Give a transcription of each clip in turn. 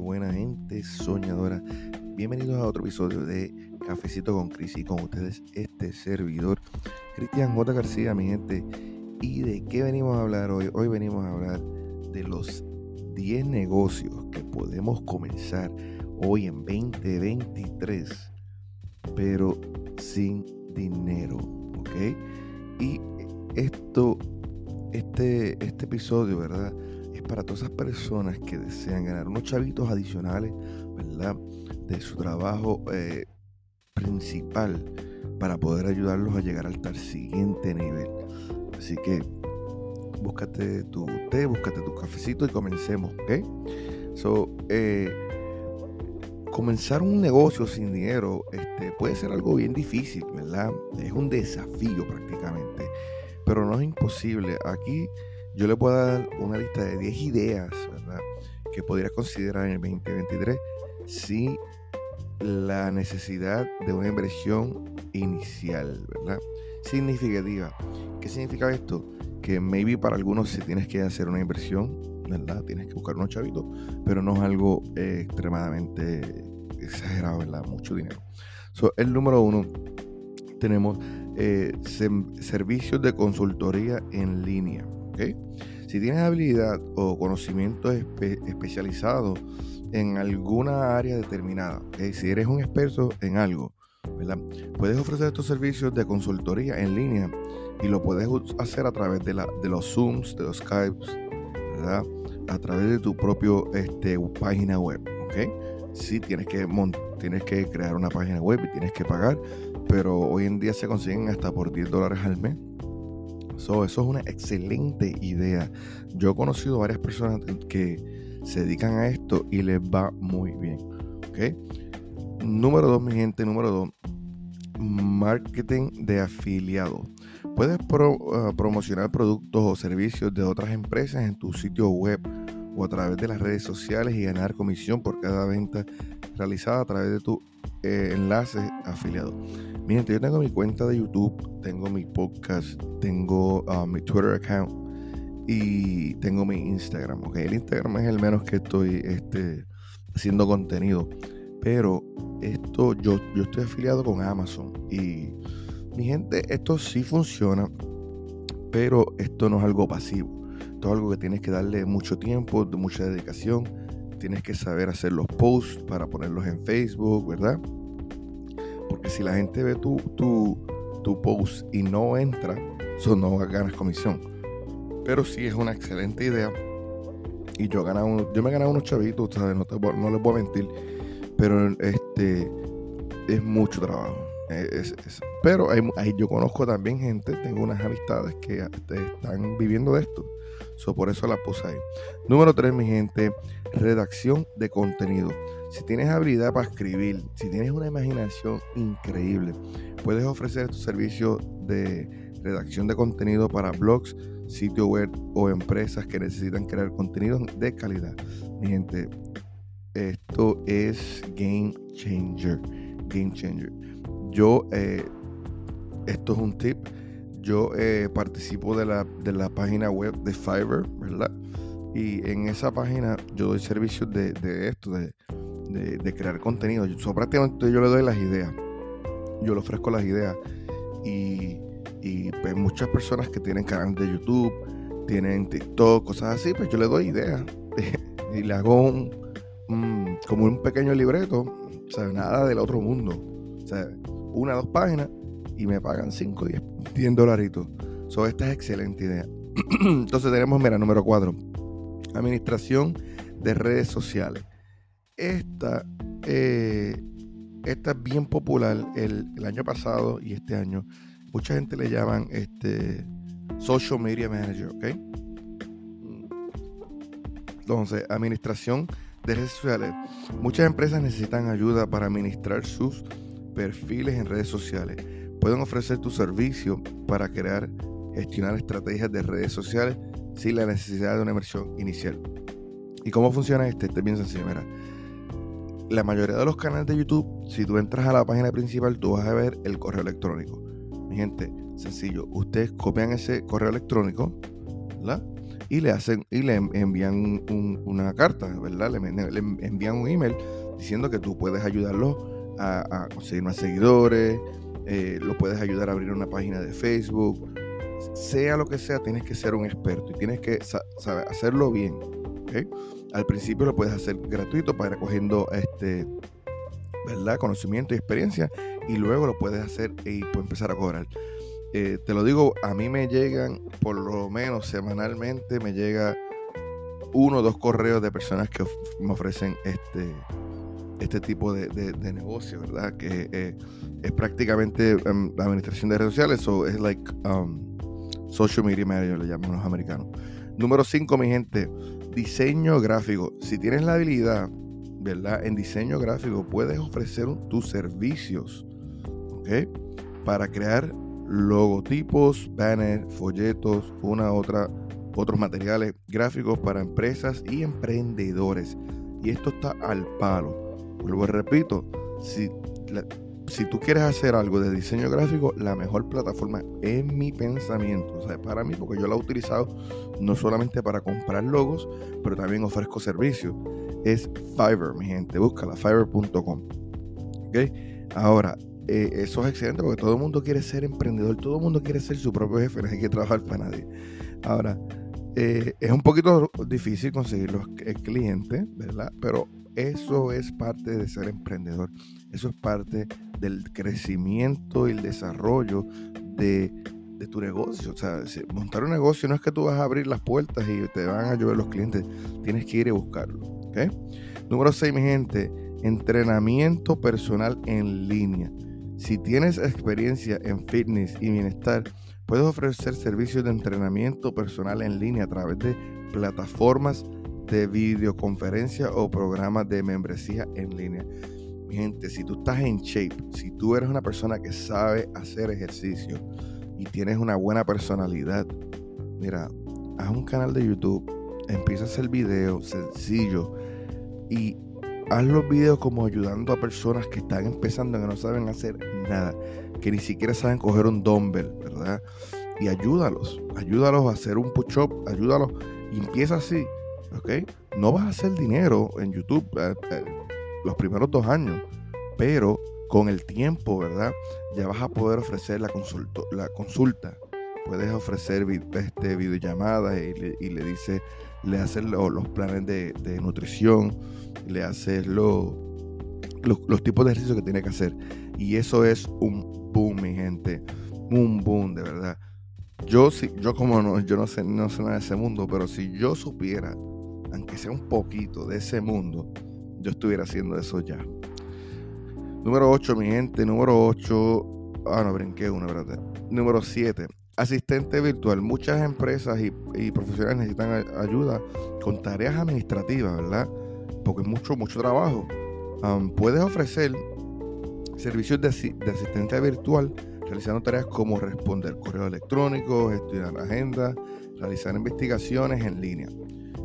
buena, gente soñadora. Bienvenidos a otro episodio de Cafecito con Cris y con ustedes este servidor, Cristian J. García, mi gente. ¿Y de qué venimos a hablar hoy? Hoy venimos a hablar de los 10 negocios que podemos comenzar hoy en 2023, pero sin dinero, ¿ok? Y esto, este, este episodio, ¿verdad? Para todas esas personas que desean ganar unos chavitos adicionales, ¿verdad? De su trabajo eh, principal para poder ayudarlos a llegar al siguiente nivel. Así que búscate tu té, búscate tu cafecito y comencemos, ¿ok? So, eh, comenzar un negocio sin dinero este, puede ser algo bien difícil, ¿verdad? Es un desafío prácticamente, pero no es imposible. Aquí yo le puedo dar una lista de 10 ideas, ¿verdad? Que podrías considerar en el 2023 si la necesidad de una inversión inicial, ¿verdad? Significativa. ¿Qué significa esto? Que maybe para algunos si tienes que hacer una inversión, ¿verdad? Tienes que buscar unos chavitos, pero no es algo eh, extremadamente exagerado, ¿verdad? Mucho dinero. So, el número uno, tenemos eh, servicios de consultoría en línea. Si tienes habilidad o conocimiento especializado en alguna área determinada, si eres un experto en algo, puedes ofrecer estos servicios de consultoría en línea y lo puedes hacer a través de, los Zooms, de los Skypes, a través de tu propio este, página web. ¿okay? Sí, tienes que, tienes que crear una página web y tienes que pagar, pero hoy en día se consiguen hasta por 10 dólares al mes eso es una excelente idea. Yo he conocido varias personas que se dedican a esto y les va muy bien. Número dos, mi gente, número dos, marketing de afiliado. Puedes ah, promocionar productos o servicios de otras empresas en tu sitio web o a través de las redes sociales y ganar comisión por cada venta realizada a través de tu eh, enlace afiliado. Miren, yo tengo mi cuenta de YouTube, tengo mi podcast, tengo ah, mi Twitter account y tengo mi Instagram. Okay, el Instagram es el menos que estoy este, haciendo contenido, pero esto yo, yo estoy afiliado con Amazon y mi gente, esto sí funciona, pero esto no es algo pasivo. Esto es algo que tienes que darle mucho tiempo, mucha dedicación. Tienes que saber hacer los posts para ponerlos en Facebook, ¿verdad? Porque si la gente ve tu, tu, tu post y no entra, eso no ganas comisión. Pero sí es una excelente idea. Y yo, ganado, yo me he ganado unos chavitos, ¿sabes? No, no les voy a mentir. Pero este es mucho trabajo. Pero hay, yo conozco también gente, tengo unas amistades que están viviendo de esto. So, por eso la puse ahí. Número 3, mi gente, redacción de contenido. Si tienes habilidad para escribir, si tienes una imaginación increíble, puedes ofrecer tu servicio de redacción de contenido para blogs, sitio web o empresas que necesitan crear contenido de calidad. Mi gente, esto es game changer. Game changer. Yo, eh, esto es un tip. Yo eh, participo de la, de la página web de Fiverr, ¿verdad? Y en esa página yo doy servicios de, de esto, de de, crear contenido. Yo, prácticamente yo le doy las ideas. Yo le ofrezco las ideas. Y, y pues muchas personas que tienen canales de YouTube, tienen TikTok, cosas así, pues yo le doy ideas. y le hago un, como un pequeño libreto, o sea, nada del otro mundo. O sea, una, dos páginas y me pagan 5, 10, 10 dolaritos. So, esta es excelente idea. Entonces tenemos, mira, número 4. Administración de redes sociales. Esta, eh, esta es bien popular el, año pasado y este año. Mucha gente le llaman este, Social Media Manager, ¿ok? Entonces, administración de redes sociales. Muchas empresas necesitan ayuda para administrar sus perfiles en redes sociales. Pueden ofrecer tu servicio para crear, gestionar estrategias de redes sociales sin la necesidad de una inversión inicial. ¿Y cómo funciona este? Este es bien sencillo, mira la mayoría de los canales de YouTube, si tú entras a la página principal, tú vas a ver el correo electrónico. Mi gente, sencillo, ustedes copian ese correo electrónico, ¿verdad? y le hacen y le envían una carta, ¿verdad? Le, envían un email diciendo que tú puedes ayudarlo a, conseguir más seguidores, eh, lo puedes ayudar a abrir una página de Facebook, sea lo que sea, tienes que ser un experto y tienes que saber hacerlo bien. Al principio lo puedes hacer gratuito para cogiendo este, ¿verdad? conocimiento y experiencia y luego lo puedes hacer y puedes empezar a cobrar. Eh, te lo digo, a mí me llegan por lo menos semanalmente, me llega uno o dos correos de personas que me ofrecen este, este tipo de, negocio, ¿verdad? Que eh, es prácticamente um, la administración de redes sociales o es like um, social media manager, le llaman los americanos. Número 5, mi gente, diseño gráfico. Si tienes la habilidad, ¿verdad? En diseño gráfico puedes ofrecer tus servicios, ¿ok? Para crear logotipos, banners, folletos, una otra, otros materiales gráficos para empresas y emprendedores. Y esto está al palo. Vuelvo y repito, si, si tú quieres hacer algo de diseño gráfico, la mejor plataforma en mi pensamiento, o sea, para mí, porque yo la he utilizado no solamente para comprar logos, pero también ofrezco servicios, es Fiverr, mi gente. Búscala, fiverr.com. ¿Ok? Ahora, eh, eso es excelente porque todo el mundo quiere ser emprendedor, todo el mundo quiere ser su propio jefe, no hay que trabajar para nadie. Ahora, eh, es un poquito difícil conseguir los clientes, ¿verdad? Pero eso es parte de ser emprendedor. Eso es parte del crecimiento y el desarrollo de, tu negocio. O sea, montar un negocio no es que tú vas a abrir las puertas y te van a llover los clientes. Tienes que ir a buscarlo. ¿okay? Número 6, mi gente, entrenamiento personal en línea. Si tienes experiencia en fitness y bienestar, puedes ofrecer servicios de entrenamiento personal en línea a través de plataformas de videoconferencia o programas de membresía en línea. Mi gente, si tú estás en shape, si tú eres una persona que sabe hacer ejercicio y tienes una buena personalidad, mira, haz un canal de YouTube, empieza a hacer videos sencillos y haz los videos como ayudando a personas que están empezando, que no saben hacer nada, que ni siquiera saben coger un dumbbell, ¿verdad? Y ayúdalos, ayúdalos a hacer un push-up, ayúdalos empieza así, ¿ok? No vas a hacer dinero en YouTube eh, eh, los primeros dos años, pero con el tiempo, ¿verdad? Ya vas a poder ofrecer la, la consulta. Puedes ofrecer este, videollamadas y le, y le dice le haces los planes de, nutrición, le haces los, tipos de ejercicio que tiene que hacer. Y eso es un boom, mi gente. Un boom, de verdad. Yo sí, yo como no, yo no sé, no sé nada de ese mundo, pero si yo supiera, aunque sea un poquito de ese mundo, yo estuviera haciendo eso ya. Número 8, mi gente. Número 8. Ah, no, brinqué una, ¿verdad? Número 7 asistente virtual. Muchas empresas y, profesionales necesitan ayuda con tareas administrativas, ¿verdad? Porque es mucho, mucho trabajo. puedes ofrecer servicios de, asistente virtual realizando tareas como responder correos electrónicos, estudiar agendas, realizar investigaciones en línea.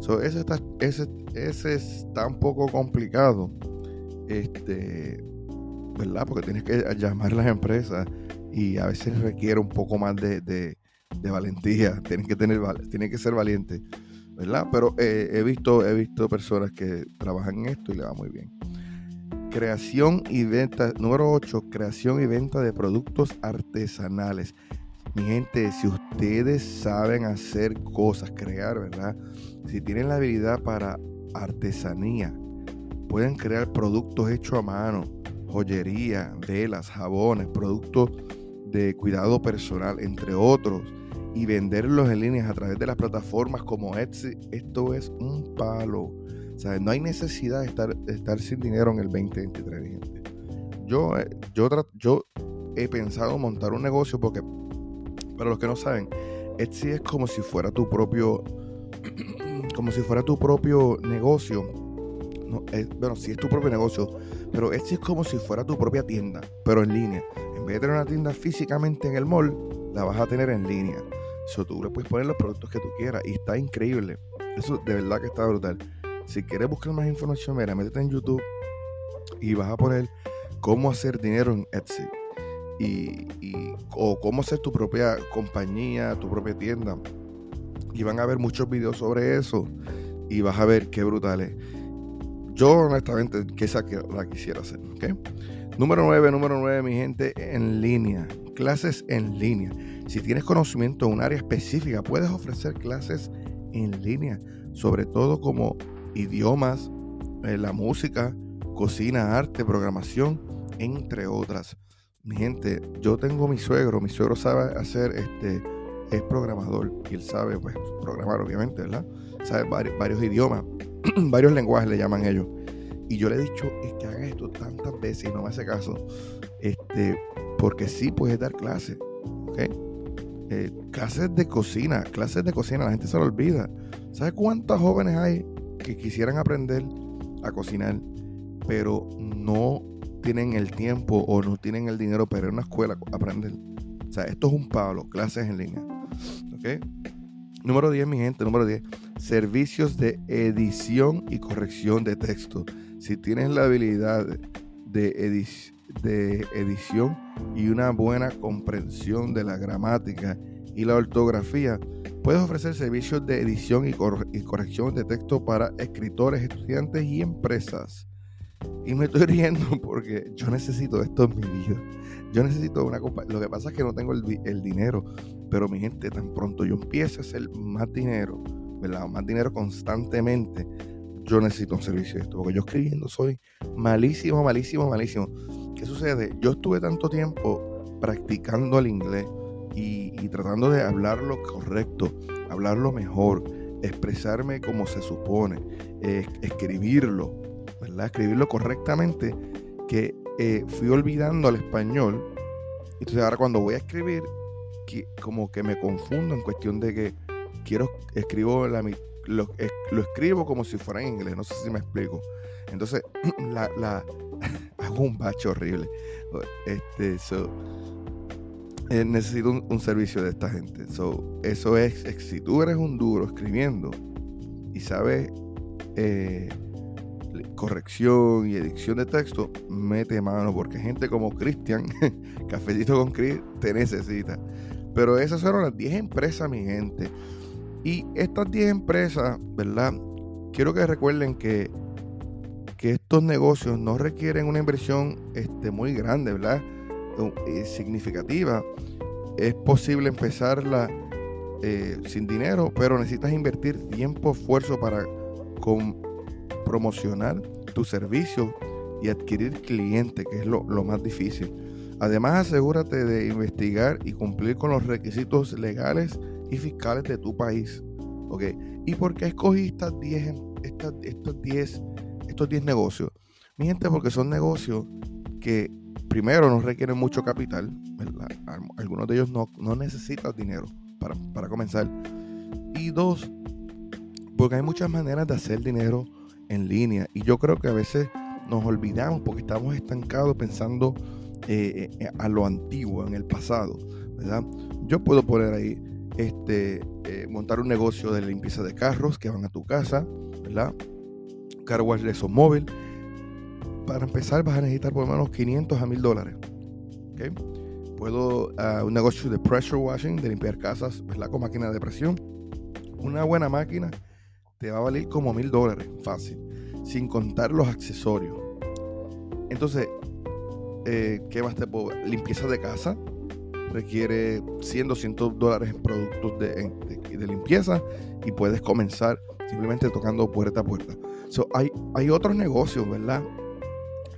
So, ese, está, ese, ese está un poco complicado, este, ¿verdad? Porque tienes que llamar a las empresas y a veces requiere un poco más de, valentía. Tienen que, tener, tienen que ser valientes, ¿verdad? Pero eh, he, visto, he visto personas que trabajan en esto y le va muy bien. Creación y venta, número 8, creación y venta de productos artesanales. Mi gente, si ustedes saben hacer cosas, crear, ¿verdad? Si tienen la habilidad para artesanía, pueden crear productos hechos a mano, joyería, velas, jabones, productos de cuidado personal, entre otros, y venderlos en líneas a través de las plataformas como Etsy, esto es un palo. O no hay necesidad de estar, estar sin dinero en el 2023, gente. Yo, eh, yo, yo he pensado montar un negocio porque, para los que no saben, Etsy es como si fuera tu propio, como si fuera tu propio negocio. No, bueno, sí es tu propio negocio, pero Etsy es como si fuera tu propia tienda, pero en línea en vez de tener una tienda físicamente en el mall, la vas a tener en línea. Eso tú le puedes poner los productos que tú quieras y está increíble. Eso de verdad que está brutal. Si quieres buscar más información, mira, métete en YouTube y vas a poner cómo hacer dinero en Etsy. Y, o cómo hacer tu propia compañía, tu propia tienda. Y van a ver muchos videos sobre eso. Y vas a ver qué brutal es. Yo honestamente que esa que la quisiera hacer. Número 9, número 9, mi gente, en línea. Clases en línea. Si tienes conocimiento en un área específica, puedes ofrecer clases en línea. Sobre todo como idiomas, eh, la música, cocina, arte, programación, entre otras. Mi gente, yo tengo mi suegro, mi suegro sabe hacer este, es programador y él sabe pues, programar, obviamente, ¿verdad? Sabe varios, idiomas, varios lenguajes le llaman ellos. Y yo le he dicho, es que haga esto tantas veces y no me hace caso. Este, porque sí puedes dar clases, ¿ok? Eh, clases de cocina, clases de cocina, la gente se lo olvida. ¿Sabes cuántos jóvenes hay que quisieran aprender a cocinar, pero no tienen el tiempo o no tienen el dinero para ir a una escuela a aprender? O sea, esto es un palo, clases en línea. ¿Ok? Número 10, mi gente, número 10. Servicios de edición y corrección de texto. Si tienes la habilidad de, de edición y una buena comprensión de la gramática y la ortografía, puedes ofrecer servicios de edición y, y corrección de texto para escritores, estudiantes y empresas. Y me estoy riendo porque yo necesito esto en mi vida. Yo necesito una compañía. Lo que pasa es que no tengo el, dinero. Pero mi gente, tan pronto yo empiece a hacer más dinero, ¿verdad? Más dinero constantemente, yo necesito un servicio de esto. Porque yo escribiendo soy malísimo, malísimo, malísimo. ¿Qué sucede? Yo estuve tanto tiempo practicando el inglés y, tratando de hablarlo correcto, hablarlo mejor, expresarme como se supone, escribirlo, ¿verdad? Escribirlo correctamente, que eh, fui olvidando al español. Entonces ahora cuando voy a escribir, como que me confundo en cuestión de que quiero, escribo la, lo, lo escribo como si fuera en inglés, no sé si me explico. Entonces, la, hago un bache horrible. Este, eh, necesito un, servicio de esta gente. eso es, si tú eres un duro escribiendo y sabes eh, corrección y edición de texto, mete mano, porque gente como Cristian, Cafecito con Chris, te necesita. Pero esas fueron las 10 empresas, mi gente. Y estas 10 empresas, ¿verdad? Quiero que recuerden que, que estos negocios no requieren una inversión este, muy grande, ¿verdad? Eh, significativa. Es posible empezarla eh, sin dinero, pero necesitas invertir tiempo, esfuerzo para con, promocionar tu servicio y adquirir clientes, que es lo, más difícil. Además, asegúrate de investigar y cumplir con los requisitos legales y fiscales de tu país. ¿Ok? ¿Y por qué escogí estas 10, estas, estos 10 estos 10 negocios? Mi gente, porque son negocios que primero no requieren mucho capital, Algunos de ellos no, no necesitan dinero para, para comenzar. Y dos, porque hay muchas maneras de hacer dinero en línea. Y yo creo que a veces nos olvidamos porque estamos estancados pensando eh, eh, a lo antiguo, en el pasado, ¿verdad? Yo puedo poner ahí, este, eh, montar un negocio de limpieza de carros que van a tu casa, ¿verdad? Car wash de móvil. Para empezar vas a necesitar por lo menos 500 a 1000 dólares. Puedo uh, un negocio de pressure washing, de limpiar casas, ¿verdad? Con máquina de presión. Una buena máquina te va a valer como mil dólares, fácil, sin contar los accesorios. Entonces, eh, ¿qué más te puedo Limpieza de casa, requiere 100, 200 dólares en productos de, limpieza y puedes comenzar simplemente tocando puerta a puerta. So, hay, hay otros negocios, ¿verdad?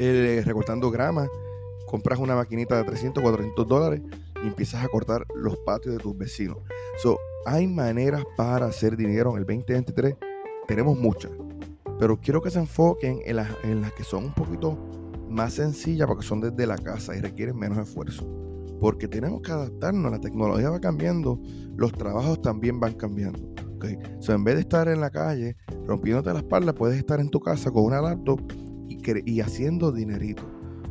Eh, recortando grama, compras una maquinita de 300, 400 dólares y empiezas a cortar los patios de tus vecinos. So, hay maneras para hacer dinero en el 2023 tenemos muchas, pero quiero que se enfoquen en las, en las que son un poquito más sencillas porque son desde la casa y requieren menos esfuerzo. Porque tenemos que adaptarnos, la tecnología va cambiando, los trabajos también van cambiando. ¿okay? en vez de estar en la calle rompiéndote la espalda, puedes estar en tu casa con una laptop y, y haciendo dinerito.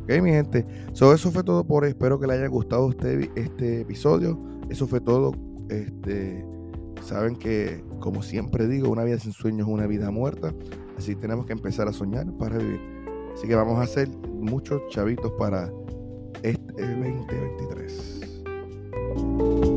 Ok, mi gente. So, eso fue todo por hoy. Espero que les haya gustado este, este episodio. Eso fue todo. Este, saben que como siempre digo, una vida sin sueños es una vida muerta. Así tenemos que empezar a soñar para vivir. Así que vamos a hacer muchos chavitos para este 2023.